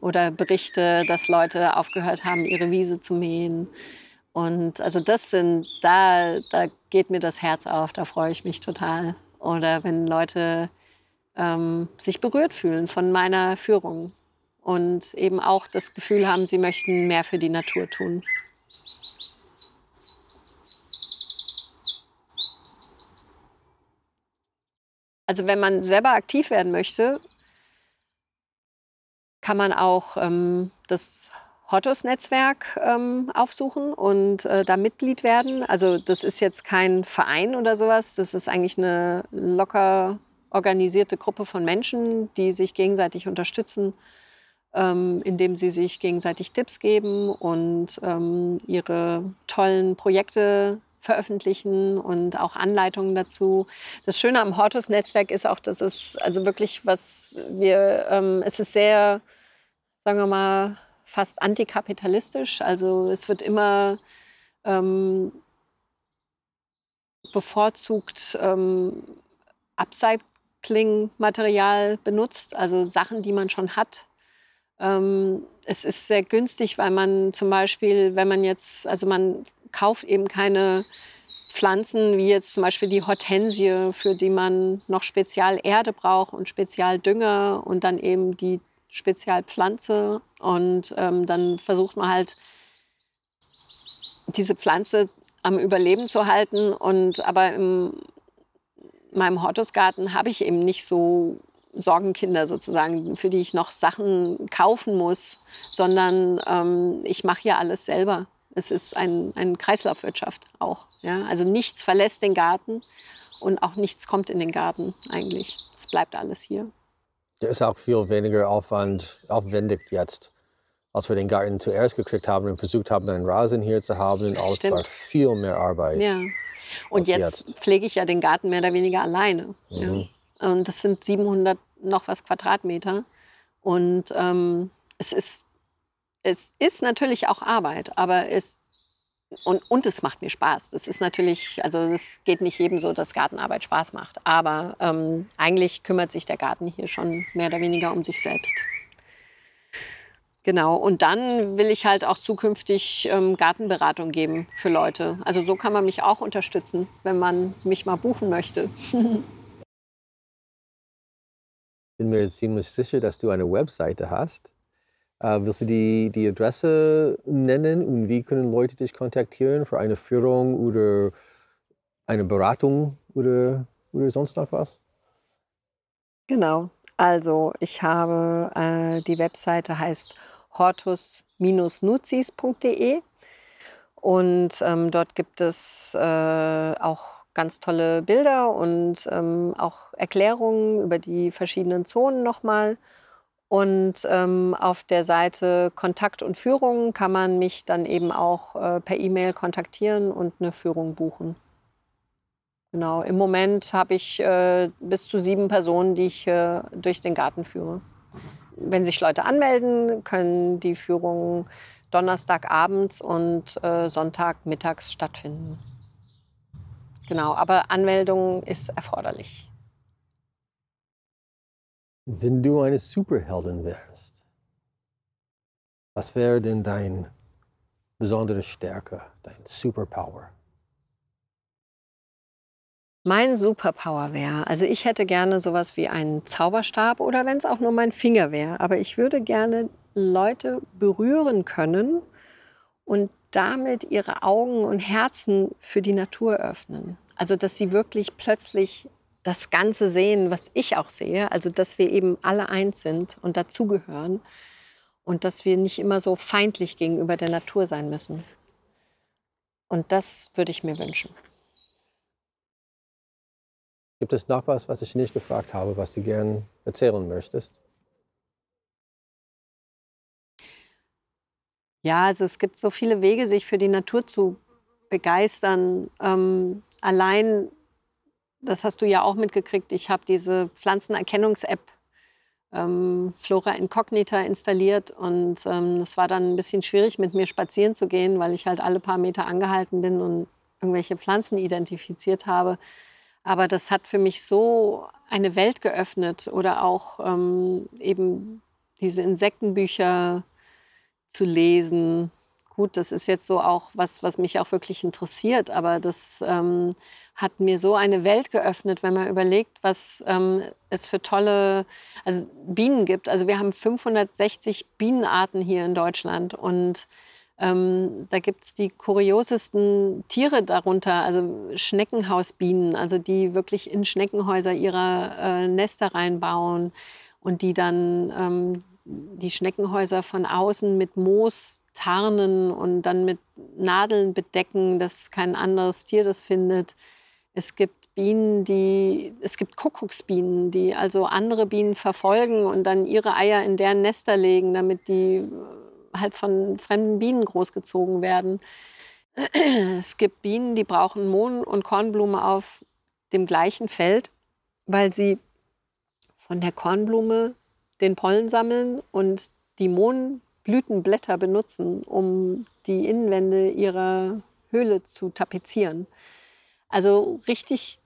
oder Berichte, dass Leute aufgehört haben, ihre Wiese zu mähen. Und also das sind, da, da geht mir das Herz auf, da freue ich mich total. Oder wenn Leute ähm, sich berührt fühlen von meiner Führung und eben auch das Gefühl haben, sie möchten mehr für die Natur tun. Also wenn man selber aktiv werden möchte, kann man auch ähm, das Hottos-Netzwerk ähm, aufsuchen und äh, da Mitglied werden. Also das ist jetzt kein Verein oder sowas, das ist eigentlich eine locker organisierte Gruppe von Menschen, die sich gegenseitig unterstützen, ähm, indem sie sich gegenseitig Tipps geben und ähm, ihre tollen Projekte veröffentlichen und auch Anleitungen dazu. Das Schöne am Hortus-Netzwerk ist auch, dass es also wirklich was wir, ähm, es ist sehr, sagen wir mal, fast antikapitalistisch. Also es wird immer ähm, bevorzugt ähm, Upcycling-Material benutzt, also Sachen, die man schon hat. Ähm, es ist sehr günstig, weil man zum Beispiel, wenn man jetzt, also man kauft eben keine Pflanzen wie jetzt zum Beispiel die Hortensie, für die man noch spezial Erde braucht und spezial Dünger und dann eben die Spezialpflanze. Und ähm, dann versucht man halt diese Pflanze am Überleben zu halten. Und aber in meinem Hortusgarten habe ich eben nicht so Sorgenkinder sozusagen, für die ich noch Sachen kaufen muss, sondern ähm, ich mache hier alles selber. Es ist ein, eine Kreislaufwirtschaft auch. Ja? Also nichts verlässt den Garten und auch nichts kommt in den Garten eigentlich. Es bleibt alles hier. Der ist auch viel weniger Aufwand, aufwendig jetzt, als wir den Garten zuerst gekriegt haben und versucht haben, einen Rasen hier zu haben. Alles war viel mehr Arbeit. Ja. Und jetzt, jetzt, pflege ich ja den Garten mehr oder weniger alleine. Mhm. Ja. Und das sind 700 noch was Quadratmeter. Und ähm, es ist es ist natürlich auch Arbeit, aber es und, und es macht mir Spaß. Das ist natürlich, also es geht nicht jedem so, dass Gartenarbeit Spaß macht. Aber ähm, eigentlich kümmert sich der Garten hier schon mehr oder weniger um sich selbst. Genau, und dann will ich halt auch zukünftig ähm, Gartenberatung geben für Leute. Also so kann man mich auch unterstützen, wenn man mich mal buchen möchte. Ich bin mir ziemlich sicher, dass du eine Webseite hast. Äh, willst du die, die Adresse nennen und wie können Leute dich kontaktieren für eine Führung oder eine Beratung oder, oder sonst noch was? Genau. Also ich habe äh, die Webseite heißt hortus-nuzis.de und ähm, dort gibt es äh, auch ganz tolle Bilder und ähm, auch Erklärungen über die verschiedenen Zonen nochmal. Und ähm, auf der Seite Kontakt und Führung kann man mich dann eben auch äh, per E-Mail kontaktieren und eine Führung buchen. Genau, im Moment habe ich äh, bis zu sieben Personen, die ich äh, durch den Garten führe. Wenn sich Leute anmelden, können die Führungen Donnerstagabends und äh, Sonntagmittags stattfinden. Genau, aber Anmeldung ist erforderlich. Wenn du eine Superheldin wärst, was wäre denn deine besondere Stärke, dein Superpower? Mein Superpower wäre, also ich hätte gerne sowas wie einen Zauberstab oder wenn es auch nur mein Finger wäre, aber ich würde gerne Leute berühren können und damit ihre Augen und Herzen für die Natur öffnen. Also dass sie wirklich plötzlich das Ganze sehen, was ich auch sehe, also dass wir eben alle eins sind und dazugehören und dass wir nicht immer so feindlich gegenüber der Natur sein müssen. Und das würde ich mir wünschen. Gibt es noch was, was ich nicht gefragt habe, was du gern erzählen möchtest? Ja, also es gibt so viele Wege, sich für die Natur zu begeistern. Ähm, allein das hast du ja auch mitgekriegt, ich habe diese Pflanzenerkennungs-App ähm, Flora Incognita installiert und ähm, es war dann ein bisschen schwierig, mit mir spazieren zu gehen, weil ich halt alle paar Meter angehalten bin und irgendwelche Pflanzen identifiziert habe. Aber das hat für mich so eine Welt geöffnet oder auch ähm, eben diese Insektenbücher zu lesen. Gut, das ist jetzt so auch was, was mich auch wirklich interessiert, aber das ähm, hat mir so eine Welt geöffnet, wenn man überlegt, was ähm, es für tolle also Bienen gibt. Also wir haben 560 Bienenarten hier in Deutschland und ähm, da gibt es die kuriosesten Tiere darunter, also Schneckenhausbienen, also die wirklich in Schneckenhäuser ihre äh, Nester reinbauen und die dann ähm, die Schneckenhäuser von außen mit Moos tarnen und dann mit Nadeln bedecken, dass kein anderes Tier das findet. Es gibt Bienen, die, es gibt Kuckucksbienen, die also andere Bienen verfolgen und dann ihre Eier in deren Nester legen, damit die halt von fremden Bienen großgezogen werden. Es gibt Bienen, die brauchen Mohn und Kornblume auf dem gleichen Feld, weil sie von der Kornblume den Pollen sammeln und die Mohnblütenblätter benutzen, um die Innenwände ihrer Höhle zu tapezieren. Also richtig,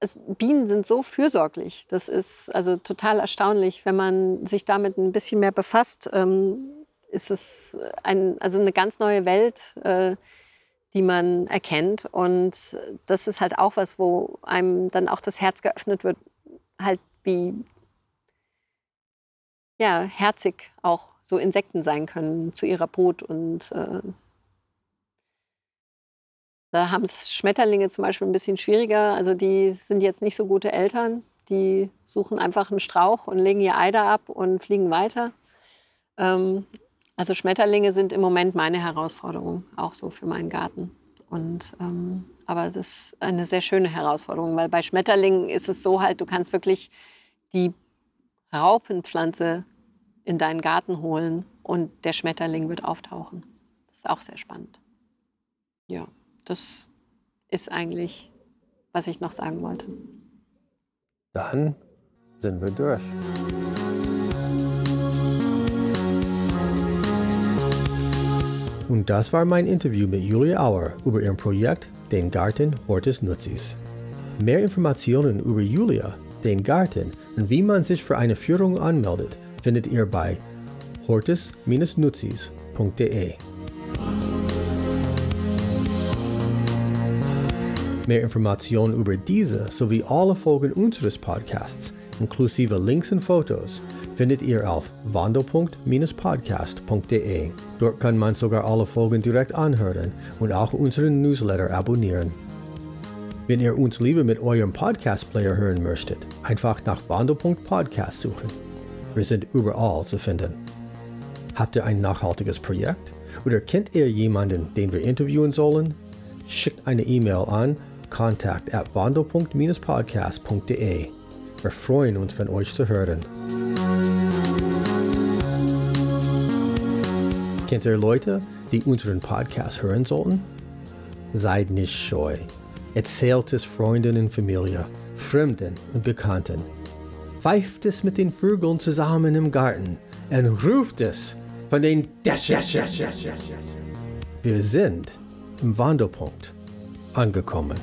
es, Bienen sind so fürsorglich. Das ist also total erstaunlich, wenn man sich damit ein bisschen mehr befasst. Ähm, ist es ein, also eine ganz neue Welt, äh, die man erkennt. Und das ist halt auch was, wo einem dann auch das Herz geöffnet wird, halt wie ja, herzig auch so Insekten sein können zu ihrer Brut. Und äh, da haben es Schmetterlinge zum Beispiel ein bisschen schwieriger. Also die sind jetzt nicht so gute Eltern. Die suchen einfach einen Strauch und legen ihr Ei da ab und fliegen weiter. Ähm, also Schmetterlinge sind im Moment meine Herausforderung, auch so für meinen Garten. Und, ähm, aber das ist eine sehr schöne Herausforderung, weil bei Schmetterlingen ist es so halt, du kannst wirklich die Raupenpflanze in deinen Garten holen und der Schmetterling wird auftauchen. Das ist auch sehr spannend. Ja, das ist eigentlich, was ich noch sagen wollte. Dann sind wir durch. Und das war mein Interview mit Julia Auer über ihr Projekt Den Garten Hortus Nutzis. Mehr Informationen über Julia, den Garten und wie man sich für eine Führung anmeldet, findet ihr bei hortus-nutzis.de. Mehr Informationen über diese sowie alle Folgen unseres Podcasts, inklusive Links und Fotos, findet ihr auf wando.-podcast.de. Dort kann man sogar alle Folgen direkt anhören und auch unseren Newsletter abonnieren. Wenn ihr uns lieber mit eurem Podcast-Player hören möchtet, einfach nach wando.podcast suchen. Wir sind überall zu finden. Habt ihr ein nachhaltiges Projekt? Oder kennt ihr jemanden, den wir interviewen sollen? Schickt eine E-Mail an contact at wando.-podcast.de. Wir freuen uns, von euch zu hören. Kennt ihr Leute, die unseren Podcast hören sollten? Seid nicht scheu. Erzählt es Freunden und Familie, Fremden und Bekannten pfeift es mit den Vögeln zusammen im Garten und ruft es von den Dächern. Wir sind im Wandelpunkt angekommen.